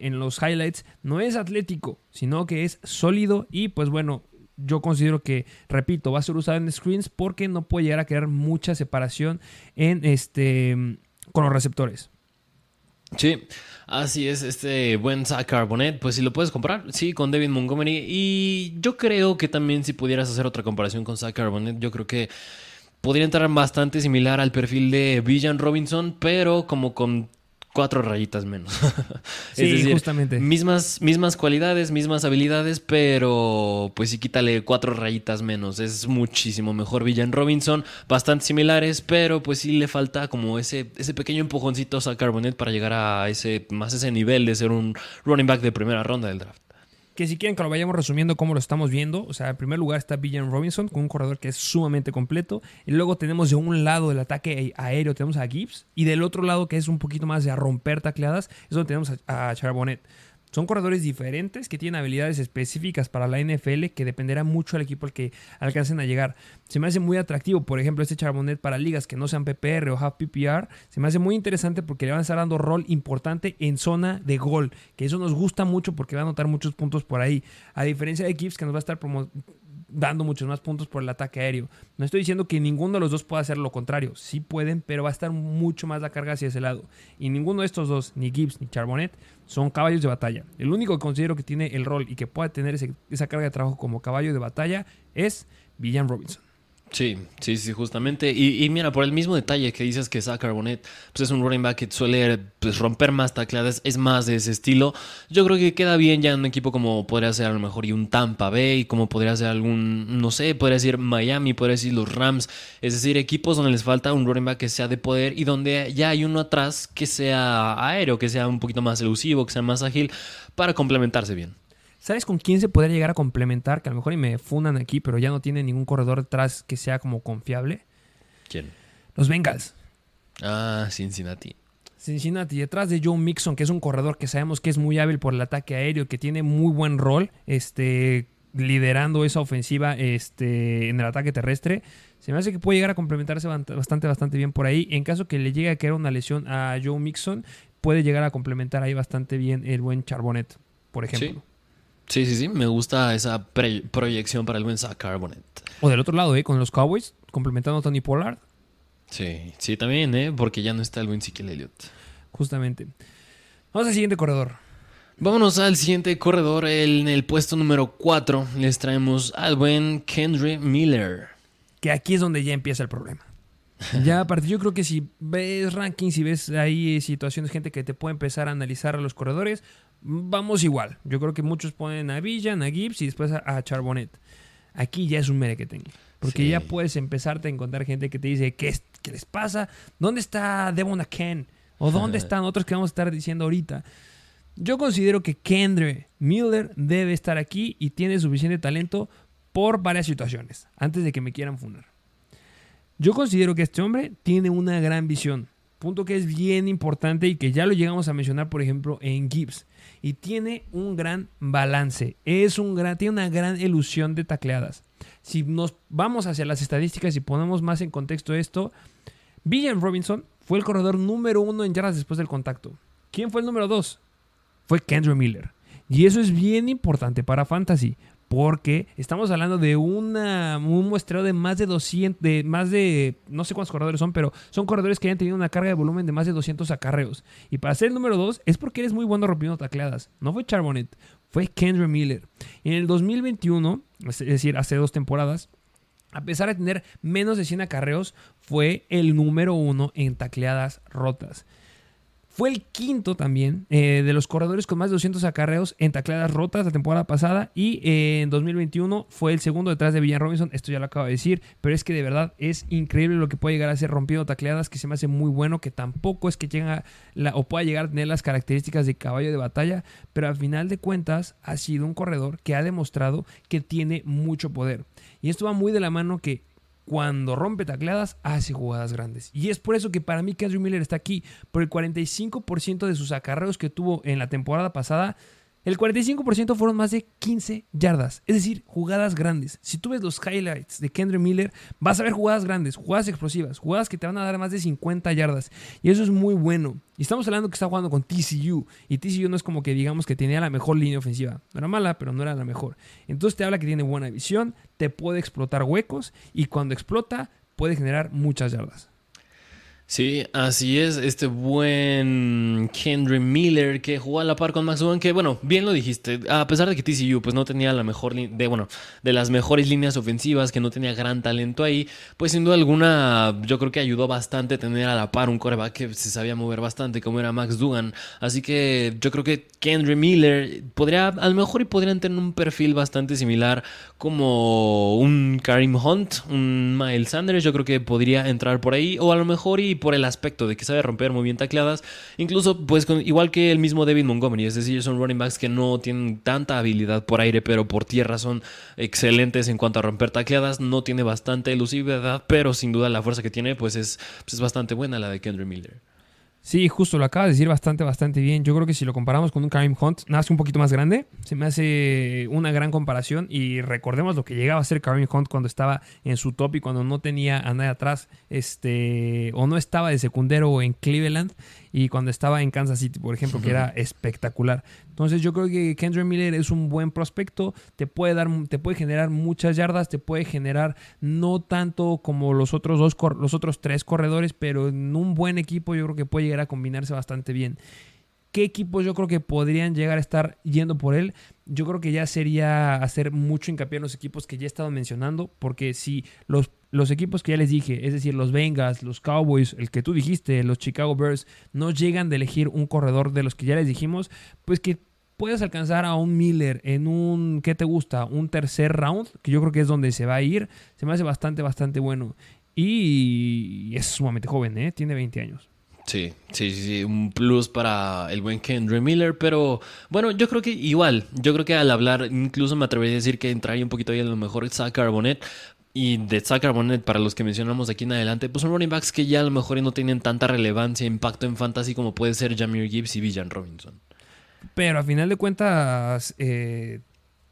en, los highlights, no es atlético, sino que es sólido y pues bueno, yo considero que, repito, va a ser usado en screens porque no puede llegar a crear mucha separación en este con los receptores. Sí, así es, este buen Zach Carbonet, pues si lo puedes comprar, sí, con David Montgomery. Y yo creo que también si pudieras hacer otra comparación con Zach Carbonet, yo creo que podría entrar bastante similar al perfil de Villan Robinson, pero como con cuatro rayitas menos. sí, justamente. Mismas, mismas cualidades, mismas habilidades, pero pues sí quítale cuatro rayitas menos. Es muchísimo mejor Villan Robinson, bastante similares, pero pues sí le falta como ese, ese pequeño empujoncito a Carbonet para llegar a ese, más ese nivel de ser un running back de primera ronda del draft que si quieren que lo vayamos resumiendo cómo lo estamos viendo, o sea, en primer lugar está Villan Robinson con un corredor que es sumamente completo, y luego tenemos de un lado del ataque aéreo tenemos a Gibbs, y del otro lado que es un poquito más de romper tacleadas, es donde tenemos a, a Charbonnet. Son corredores diferentes que tienen habilidades específicas para la NFL que dependerá mucho del equipo al que alcancen a llegar. Se me hace muy atractivo, por ejemplo, este Charbonnet para ligas que no sean PPR o half PPR. Se me hace muy interesante porque le van a estar dando rol importante en zona de gol, que eso nos gusta mucho porque va a anotar muchos puntos por ahí. A diferencia de Gibbs que nos va a estar dando muchos más puntos por el ataque aéreo. No estoy diciendo que ninguno de los dos pueda hacer lo contrario, sí pueden, pero va a estar mucho más la carga hacia ese lado. Y ninguno de estos dos, ni Gibbs ni Charbonnet, son caballos de batalla. El único que considero que tiene el rol y que puede tener esa carga de trabajo como caballo de batalla es Villan Robinson. Sí, sí, sí, justamente. Y, mira, por el mismo detalle que dices que Zach Carbonet pues es un running back que suele pues, romper más tacleadas, es más de ese estilo. Yo creo que queda bien ya en un equipo como podría ser a lo mejor y un Tampa Bay, como podría ser algún, no sé, podría decir Miami, podría decir los Rams. Es decir, equipos donde les falta un running back que sea de poder y donde ya hay uno atrás que sea aéreo, que sea un poquito más elusivo, que sea más ágil para complementarse bien. ¿Sabes con quién se podría llegar a complementar? Que a lo mejor y me fundan aquí, pero ya no tiene ningún corredor detrás que sea como confiable. ¿Quién? Los Bengals. Ah, Cincinnati. Cincinnati, detrás de Joe Mixon, que es un corredor que sabemos que es muy hábil por el ataque aéreo, que tiene muy buen rol, este, liderando esa ofensiva este, en el ataque terrestre. Se me hace que puede llegar a complementarse bastante, bastante bien por ahí. En caso que le llegue a caer una lesión a Joe Mixon, puede llegar a complementar ahí bastante bien el buen Charbonnet, por ejemplo. Sí, sí, sí, me gusta esa proyección para el buen Zach Carbonet. O del otro lado, ¿eh? Con los Cowboys, complementando a Tony Pollard. Sí, sí, también, ¿eh? Porque ya no está el buen Ezekiel Elliott. Justamente. Vamos al siguiente corredor. Vámonos al siguiente corredor. En el puesto número 4 les traemos al buen Kendry Miller. Que aquí es donde ya empieza el problema. Ya aparte, yo creo que si ves rankings y ves ahí situaciones, gente que te puede empezar a analizar a los corredores, vamos igual. Yo creo que muchos ponen a Villan, a Gibbs y después a, Charbonnet. Aquí ya es un tengo Porque ya puedes empezarte a encontrar gente que te dice, ¿qué, qué les pasa? ¿Dónde está Devon Ken? ¿O dónde están otros que vamos a estar diciendo ahorita? Yo considero que Kendre Miller debe estar aquí y tiene suficiente talento por varias situaciones, antes de que me quieran fundar. Yo considero que este hombre tiene una gran visión, punto que es bien importante y que ya lo llegamos a mencionar, por ejemplo, en Gibbs y tiene un gran balance. Es un gran, tiene una gran ilusión de tacleadas. Si nos vamos hacia las estadísticas y ponemos más en contexto esto, Villan Robinson fue el corredor número uno en yardas después del contacto. ¿Quién fue el número dos? Fue Kendra Miller. Y eso es bien importante para Fantasy, porque estamos hablando de una, un muestreo de más de 200, de más de, no sé cuántos corredores son, pero son corredores que hayan tenido una carga de volumen de más de 200 acarreos. Y para ser el número 2 es porque eres muy bueno rompiendo tacleadas. No fue Charbonnet, fue Kendra Miller. En el 2021, es decir, hace dos temporadas, a pesar de tener menos de 100 acarreos, fue el número 1 en tacleadas rotas Fue el quinto también eh, de los corredores con más de 200 acarreos en tacleadas rotas la temporada pasada y eh, en 2021 fue el segundo detrás de Villan Robinson. Esto ya lo acabo de decir, pero es que de verdad es increíble lo que puede llegar a ser rompiendo tacleadas, que se me hace muy bueno, que tampoco es que llega o pueda llegar a tener las características de caballo de batalla, pero al final de cuentas ha sido un corredor que ha demostrado que tiene mucho poder. Y esto va muy de la mano que cuando rompe tacleadas, hace jugadas grandes. Y es por eso que para mí Kendrick Miller está aquí. Por el 45% de sus acarreos que tuvo en la temporada pasada el 45% fueron más de 15 yardas, es decir, jugadas grandes. Si tú ves los highlights de Kendrick Miller, vas a ver jugadas grandes, jugadas explosivas, jugadas que te van a dar más de 50 yardas. Y eso es muy bueno. Y estamos hablando que está jugando con TCU. Y TCU no es como que digamos que tenía la mejor línea ofensiva. No era mala, pero no era la mejor. Entonces te habla que tiene buena visión, te puede explotar huecos y cuando explota puede generar muchas yardas. Sí, así es, este buen Kendrick Miller que jugó a la par con Max Duggan, que bueno, bien lo dijiste, a pesar de que TCU pues no tenía la mejor de bueno, de las mejores líneas ofensivas, que no tenía gran talento ahí, pues sin duda alguna yo creo que ayudó bastante tener a la par un coreback que se sabía mover bastante como era Max Duggan, así que yo creo que Kendrick Miller podría a lo mejor y podrían tener un perfil bastante similar como un Karim Hunt, un Miles Sanders, yo creo que podría entrar por ahí o a lo mejor y por el aspecto de que sabe romper muy bien tacleadas. Incluso, pues, igual que el mismo David Montgomery, es decir, son running backs que no tienen tanta habilidad por aire, pero por tierra son excelentes en cuanto a romper tacleadas. No tiene bastante elusividad, pero sin duda la fuerza que tiene, pues es, pues, es bastante buena la de Kendrick Miller. Sí, justo lo acaba de decir bastante, bastante bien. Yo creo que si lo comparamos con un Karim Hunt, nace un poquito más grande. Se me hace una gran comparación. Y recordemos lo que llegaba a ser Karim Hunt cuando estaba en su top y cuando no tenía a nadie atrás, este, o no estaba de secundero en Cleveland y cuando estaba en Kansas City, por ejemplo, que era espectacular. Entonces yo creo que Kendrick Miller es un buen prospecto, te puede dar, te puede generar muchas yardas, te puede generar no tanto como los otros dos, los otros tres corredores, pero en un buen equipo yo creo que puede llegar a combinarse bastante bien. ¿Qué equipos yo creo que podrían llegar a estar yendo por él? Yo creo que ya sería hacer mucho hincapié en los equipos que ya he estado mencionando, porque si los, los equipos que ya les dije, es decir, los Bengals, los Cowboys, el que tú dijiste, los Chicago Bears, no llegan de elegir un corredor de los que ya les dijimos, pues que puedes alcanzar a un Miller en un, ¿qué te gusta? Un tercer round, que yo creo que es donde se va a ir, se me hace bastante, bastante bueno. Y es sumamente joven, ¿eh? Tiene 20 años. Sí, sí, sí, un plus para el buen Kendrick Miller, pero bueno, yo creo que igual, yo creo que al hablar, incluso me atrevería a decir que entraría un poquito ahí a lo mejor Zach Carbonet, y de Zach Carbonet, para los que mencionamos aquí en adelante, pues son running backs que ya a lo mejor no tienen tanta relevancia, impacto en fantasy como puede ser Jamir Gibbs y Villan Robinson. Pero a final de cuentas, eh,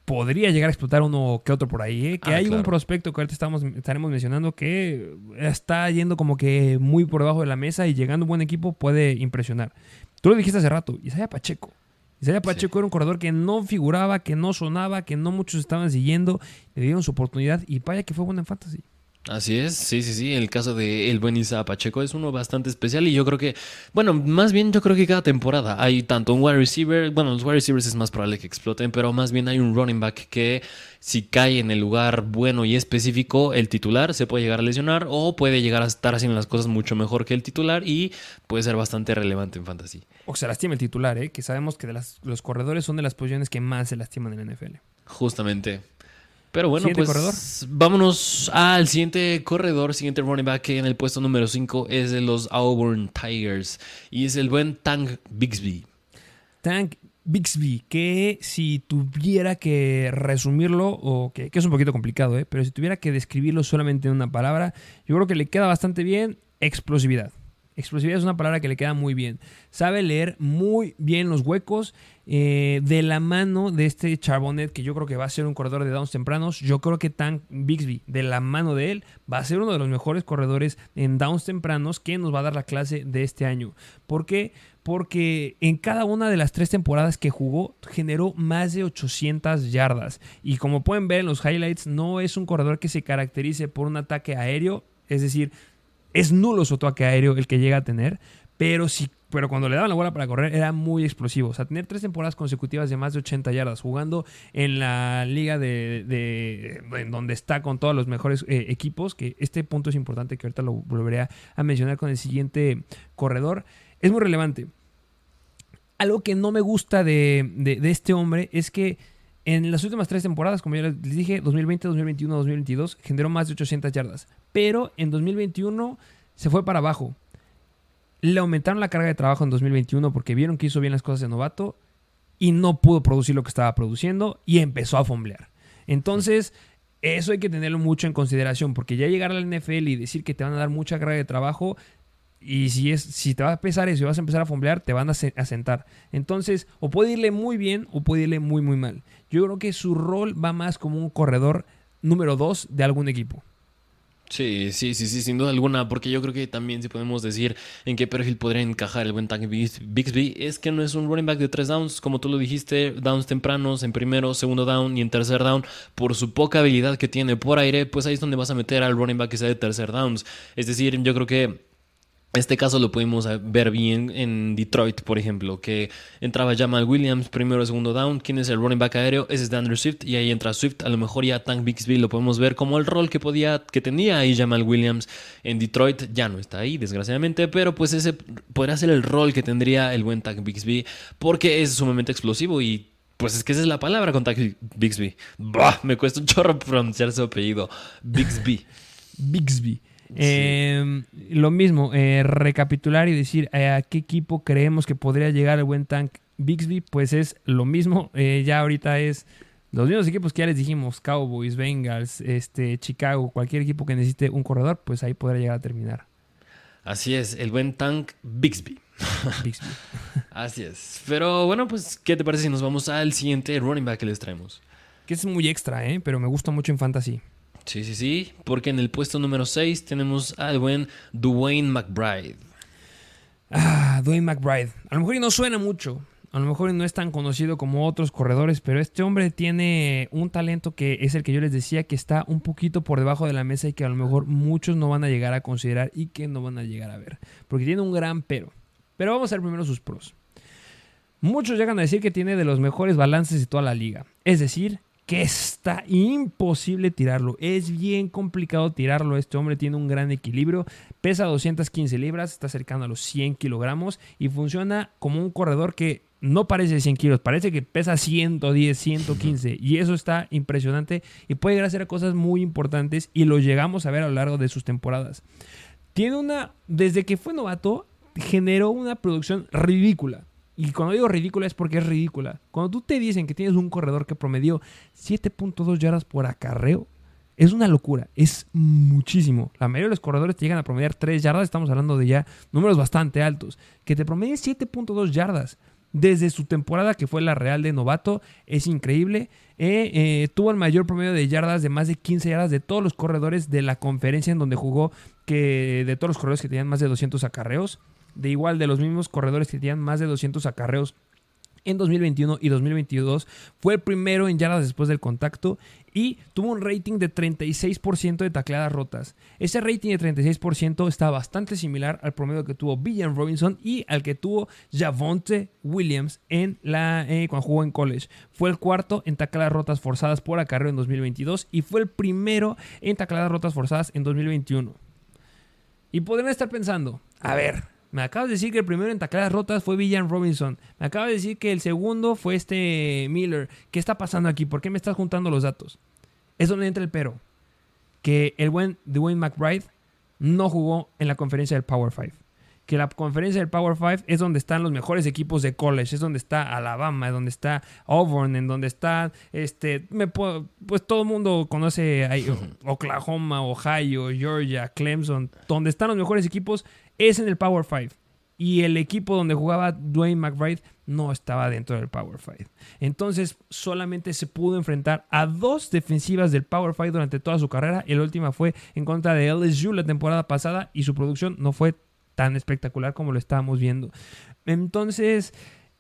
podría llegar a explotar uno que otro por ahí. ¿eh? Que ah, hay un prospecto que ahorita estamos, estaremos mencionando que está yendo como que muy por debajo de la mesa y llegando un buen equipo puede impresionar. Tú lo dijiste hace rato, Isaiah Pacheco. Isaiah Pacheco era un corredor que no figuraba, que no sonaba, que no muchos estaban siguiendo. Le dieron su oportunidad y vaya que fue buena en fantasy. Así es, sí, sí, sí. El caso de el buen Isa Pacheco es uno bastante especial y yo creo que, bueno, más bien yo creo que cada temporada hay tanto un wide receiver, bueno, los wide receivers es más probable que exploten, pero más bien hay un running back que si cae en el lugar bueno y específico, el titular se puede llegar a lesionar o puede llegar a estar haciendo las cosas mucho mejor que el titular y puede ser bastante relevante en fantasy. O se lastima el titular, ¿eh? que sabemos que de los corredores son de las posiciones que más se lastiman en la NFL. Justamente. Pero bueno, pues vámonos al siguiente corredor, siguiente running back que en el puesto número 5 es de los Auburn Tigers y es el buen Tank Bixby. Tank Bixby, que si tuviera que resumirlo, o que, que es un poquito complicado, ¿eh? pero si tuviera que describirlo solamente en una palabra, yo creo que le queda bastante bien explosividad. Explosividad es una palabra que le queda muy bien. Sabe leer muy bien los huecos. Eh, de la mano de este Charbonnet, que yo creo que va a ser un corredor de downs tempranos. Yo creo que Tank Bixby, de la mano de él, va a ser uno de los mejores corredores en downs tempranos que nos va a dar la clase de este año. ¿Por qué? Porque en cada una de las tres temporadas que jugó generó más de 800 yardas. Y como pueden ver en los highlights, no es un corredor que se caracterice por un ataque aéreo. Es decir, es nulo su ataque aéreo el que llega a tener, pero sí pero cuando le daban la bola para correr era muy explosivo. O sea, tener tres temporadas consecutivas de más de 80 yardas, jugando en la liga de, en donde está con todos los mejores eh, equipos, que este punto es importante que ahorita lo volveré a mencionar con el siguiente corredor, es muy relevante. algo que no me gusta de, de- de este hombre es que en las últimas tres temporadas, como ya les dije, 2020, 2021, 2022, generó más de 800 yardas. Pero en 2021 se fue para abajo. Le aumentaron la carga de trabajo en 2021 porque vieron que hizo bien las cosas de novato y no pudo producir lo que estaba produciendo y empezó a fomblear. Entonces, eso hay que tenerlo mucho en consideración porque ya llegar al NFL y decir que te van a dar mucha carga de trabajo y si, es, si te va a pesar eso y vas a empezar a fomblear, te van a, a sentar. Entonces, o puede irle muy bien o puede irle muy, muy mal. Yo creo que su rol va más como un corredor número 2 de algún equipo. Sí, sí, sí, sí, sin duda alguna, porque yo creo que también si podemos decir en qué perfil podría encajar el buen Tank Bix- Bixby, es que no es un running back de tres downs, como tú lo dijiste, downs tempranos, en primero, segundo down y en tercer down, por su poca habilidad que tiene por aire, pues ahí es donde vas a meter al running back que sea de tercer downs. Es decir, yo creo que este caso lo pudimos ver bien en Detroit, por ejemplo, que entraba Jamal Williams, primero o segundo down. ¿Quién es el running back aéreo? Ese es de Andrew Swift. Y ahí entra Swift. A lo mejor ya Tank Bixby lo podemos ver como el rol que podía, que tenía ahí Jamal Williams en Detroit. Ya no está ahí, desgraciadamente. Pero pues ese podría ser el rol que tendría el buen Tank Bixby. Porque es sumamente explosivo y pues es que esa es la palabra con Tank Bixby. Me cuesta un chorro pronunciar su apellido. Bixby. Bixby. Eh, lo mismo, eh, recapitular y decir eh, a qué equipo creemos que podría llegar el buen Tank Bixby, pues es lo mismo. Eh, ya ahorita es los mismos equipos que ya les dijimos, Cowboys, Bengals, este, Chicago, cualquier equipo que necesite un corredor, pues ahí podrá llegar a terminar. Así es, el buen Tank Bixby. Bixby. Así es. Pero bueno, pues, ¿qué te parece si nos vamos al siguiente running back que les traemos? Que es muy extra, ¿eh? pero me gusta mucho en fantasy. Sí, sí, sí, porque en el puesto número 6 tenemos al buen Dwayne McBride. Ah, Dwayne McBride. A lo mejor no suena mucho. A lo mejor no es tan conocido como otros corredores, pero este hombre tiene un talento que es el que yo les decía que está un poquito por debajo de la mesa y que a lo mejor muchos no van a llegar a considerar y que no van a llegar a ver. Porque tiene un gran pero. Pero vamos a ver primero sus pros. Muchos llegan a decir que tiene de los mejores balances de toda la liga. Es decir, que está imposible tirarlo. Es bien complicado tirarlo. Este hombre tiene un gran equilibrio. Pesa 215 libras, está cercano a los 100 kilogramos y funciona como un corredor que no parece de 100 kilos, parece que pesa 110, 115 y eso está impresionante y puede llegar a hacer cosas muy importantes y lo llegamos a ver a lo largo de sus temporadas. Tiene una, desde que fue novato, generó una producción ridícula. Y cuando digo ridícula es porque es ridícula. Cuando tú te dicen que tienes un corredor que promedió 7.2 yardas por acarreo, es una locura. Es muchísimo. La mayoría de los corredores te llegan a promediar 3 yardas. Estamos hablando de ya números bastante altos. Que te promedie 7.2 yardas desde su temporada que fue la Real de novato es increíble. Eh, eh, tuvo el mayor promedio de yardas de más de 15 yardas de todos los corredores de la conferencia en donde jugó, que de todos los corredores que tenían más de 200 acarreos. De igual de los mismos corredores que tenían más de 200 acarreos en 2021 y 2022. Fue el primero en yardas después del contacto y tuvo un rating de 36% de tacleadas rotas. Ese rating de 36% está bastante similar al promedio que tuvo Villan Robinson y al que tuvo Javonte Williams en la, eh, cuando jugó en college. Fue el cuarto en tacleadas rotas forzadas por acarreo en 2022 y fue el primero en tacleadas rotas forzadas en 2021. Y podrían estar pensando, a ver, me acabas de decir que el primero en tacleadas rotas fue Villan Robinson. Me acabas de decir que el segundo fue este Miller. ¿Qué está pasando aquí? ¿Por qué me estás juntando los datos? Es donde entra el pero. Que el buen Dwayne McBride no jugó en la conferencia del Power 5. Que la conferencia del Power 5 es donde están los mejores equipos de college. Es donde está Alabama, es donde está Auburn, en donde está, este, me puedo, pues todo el mundo conoce ahí, Oklahoma, Ohio, Georgia, Clemson. Donde están los mejores equipos es en el Power 5. Y el equipo donde jugaba Dwayne McBride no estaba dentro del Power 5. Entonces solamente se pudo enfrentar a dos defensivas del Power 5 durante toda su carrera. La última fue en contra de LSU la temporada pasada y su producción no fue tan espectacular como lo estábamos viendo. Entonces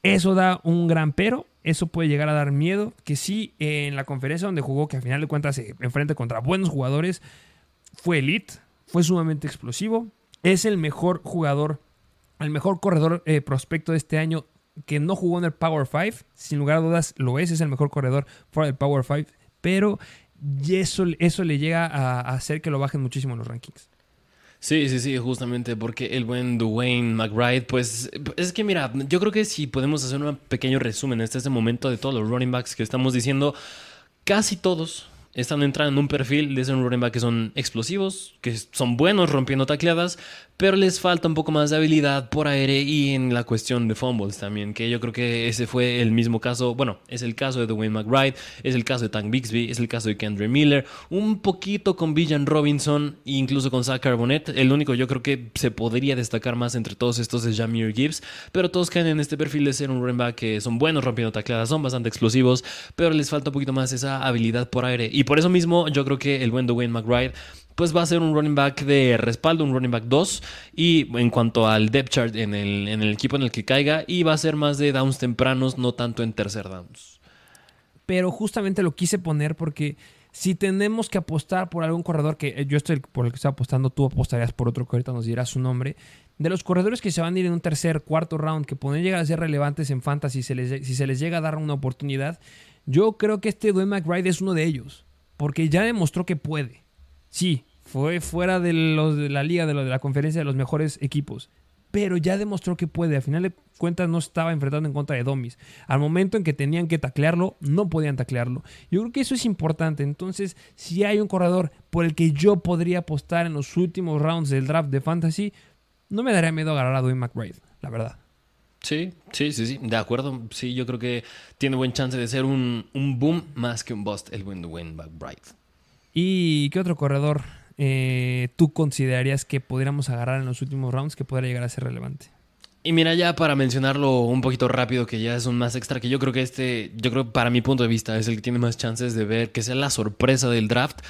eso da un gran pero. Eso puede llegar a dar miedo. Que sí, en la conferencia donde jugó, que al final de cuentas se enfrenta contra buenos jugadores, fue elite, fue sumamente explosivo. Es el mejor jugador el mejor corredor eh, prospecto de este año que no jugó en el Power 5, sin lugar a dudas lo es, es el mejor corredor fuera del Power 5, pero eso, eso le llega a, hacer que lo bajen muchísimo en los rankings. Sí, sí, sí, justamente porque el buen Dwayne McBride, pues es que mira, yo creo que si podemos hacer un pequeño resumen en este momento de todos los running backs que estamos diciendo, casi todos están entrando en un perfil de ser un running back que son explosivos, que son buenos rompiendo tacleadas, pero les falta un poco más de habilidad por aire y en la cuestión de fumbles también, que yo creo que ese fue el mismo caso, bueno, es el caso de Dwayne McBride, es el caso de Tank Bixby, es el caso de Kendra Miller, un poquito con Villan Robinson e incluso con Zach Carbonet, el único yo creo que se podría destacar más entre todos estos es Jamir Gibbs, pero todos caen en este perfil de ser un running back que son buenos rompiendo tacleadas, son bastante explosivos, pero les falta un poquito más esa habilidad por aire y por eso mismo yo creo que el buen Dwayne McBride pues va a ser un running back de respaldo, un running back 2. Y en cuanto al depth chart en el, en el equipo en el que caiga, y va a ser más de downs tempranos, no tanto en tercer downs. Pero justamente lo quise poner porque si tenemos que apostar por algún corredor, que yo estoy por el que estoy apostando, tú apostarías por otro que ahorita nos dirás su nombre. De los corredores que se van a ir en un tercer, cuarto round, que pueden llegar a ser relevantes en fantasy si se les, si se les llega a dar una oportunidad, yo creo que este Dwayne McBride es uno de ellos. Porque ya demostró que puede. Sí, fue fuera de, los, de la liga, de, la conferencia de los mejores equipos. Pero ya demostró que puede. Al final de cuentas no estaba enfrentando en contra de Domis. Al momento en que tenían que taclearlo, no podían taclearlo. Yo creo que eso es importante. Entonces, si hay un corredor por el que yo podría apostar en los últimos rounds del draft de Fantasy, no me daría miedo agarrar a Dwayne McBride, la verdad. Sí, sí, sí, sí, de acuerdo. Sí, yo creo que tiene buen chance de ser un, un boom más que un bust el buen Dwayne McBride. ¿Y qué otro corredor eh, tú considerarías que pudiéramos agarrar en los últimos rounds que pudiera llegar a ser relevante? Y mira, ya para mencionarlo un poquito rápido, que ya es un más extra, que yo creo que este, yo creo para mi punto de vista, es el que tiene más chances de ver que sea la sorpresa del draft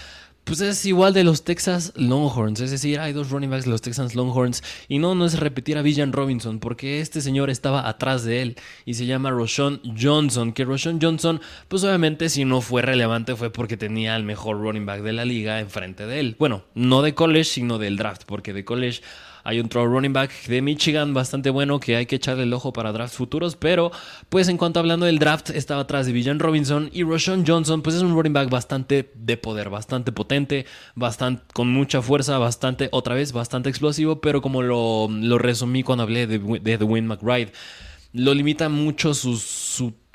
pues es igual de los Texas Longhorns. Es decir, hay dos running backs de los Texas Longhorns. Y no, no es repetir a Villan Robinson, porque este señor estaba atrás de él. Y se llama Roshan Johnson. Que Roshan Johnson, pues obviamente si no fue relevante fue porque tenía el mejor running back de la liga enfrente de él. Bueno, no de college, sino del draft, porque de college hay un throw running back de Michigan bastante bueno que hay que echarle el ojo para drafts futuros. Pero, pues en cuanto hablando del draft, estaba atrás de Villan Robinson y Roshan Johnson, pues es un running back bastante de poder, bastante potente, bastante, con mucha fuerza, bastante, otra vez, bastante explosivo. Pero como lo, lo resumí cuando hablé de, de Dwayne McBride, lo limita mucho su,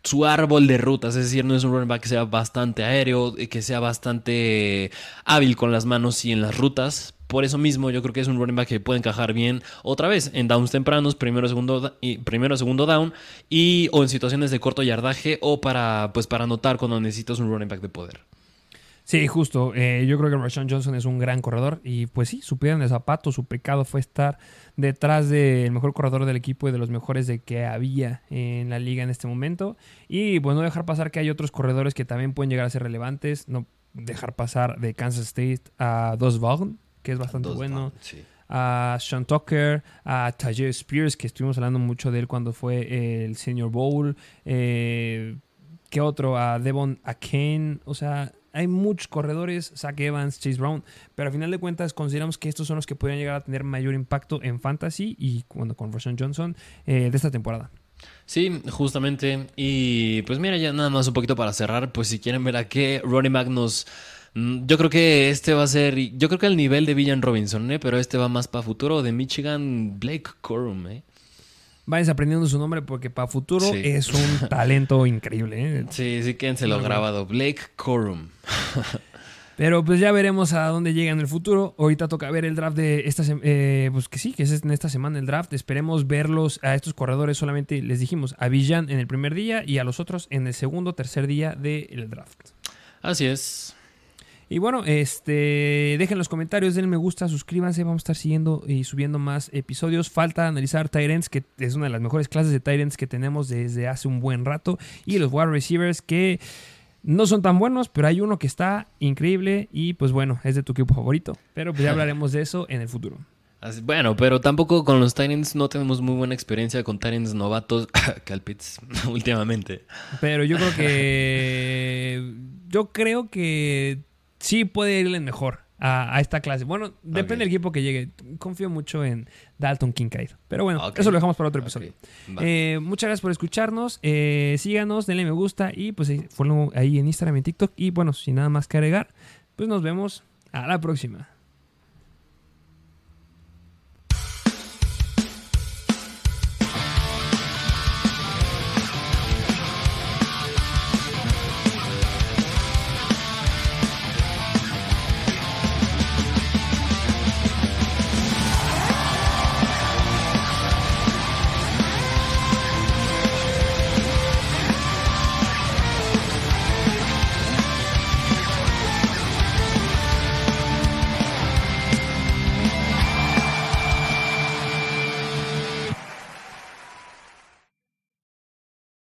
su árbol de rutas, es decir, no es un running back que sea bastante aéreo, que sea bastante hábil con las manos y en las rutas, por eso mismo yo creo que es un running back que puede encajar bien otra vez en downs tempranos, primero segundo primero segundo down y o en situaciones de corto yardaje o para pues para anotar cuando necesitas un running back de poder. Sí, justo. Eh, yo creo que Rashawn Johnson es un gran corredor y pues sí, su piedra en el zapato, su pecado fue estar detrás del mejor corredor del equipo y de los mejores de que había en la liga en este momento. Y pues no dejar pasar que hay otros corredores que también pueden llegar a ser relevantes, no dejar pasar de Kansas State a Dos Vaughn, que es bastante bueno. A Sean Tucker, a Tajay Spears, que estuvimos hablando mucho de él cuando fue el Senior Bowl. Eh, ¿Qué otro? A Devon Aken. O sea, hay muchos corredores, Zach Evans, Chase Brown, pero al final de cuentas consideramos que estos son los que pueden llegar a tener mayor impacto en fantasy y cuando con Roshan Johnson eh, de esta temporada. Sí, justamente. Y pues mira, ya nada más un poquito para cerrar, pues si quieren ver a qué Ronnie Mac nos yo creo que este va a ser. Yo creo que el nivel de Villan Robinson, ¿eh? pero este va más para futuro de Michigan Blake Corum. ¿eh? Vayan aprendiendo su nombre porque para futuro es un talento increíble. ¿eh? Sí, sí, quédenselo grabado. Blake Corum. Pero pues ya veremos a dónde llega en el futuro. Ahorita toca ver el draft de esta semana. Eh, pues que sí, que es en esta semana el draft. Esperemos verlos a estos corredores solamente, les dijimos, a Villan en el primer día y a los otros en el segundo, tercer día del draft. Así es. Y bueno, este, dejen los comentarios, denle me gusta, suscríbanse, vamos a estar siguiendo y subiendo más episodios. Falta analizar Tyrants, que es una de las mejores clases de Tyrants que tenemos desde hace un buen rato. Y los wide receivers que no son tan buenos, pero hay uno que está increíble y pues bueno, es de tu equipo favorito. Pero pues ya hablaremos de eso en el futuro. bueno, pero tampoco con los Tyrants no tenemos muy buena experiencia con Tyrants novatos, Calpits, últimamente. Pero yo creo que... Yo creo que sí puede irle mejor a, esta clase. Bueno, depende del equipo que llegue. Confío mucho en Dalton Kincaid. Pero bueno, eso lo dejamos para otro episodio. Eh, muchas gracias por escucharnos. Eh, síganos, denle me gusta y pues ahí en Instagram y en TikTok. Y bueno, sin nada más que agregar, pues nos vemos a la próxima.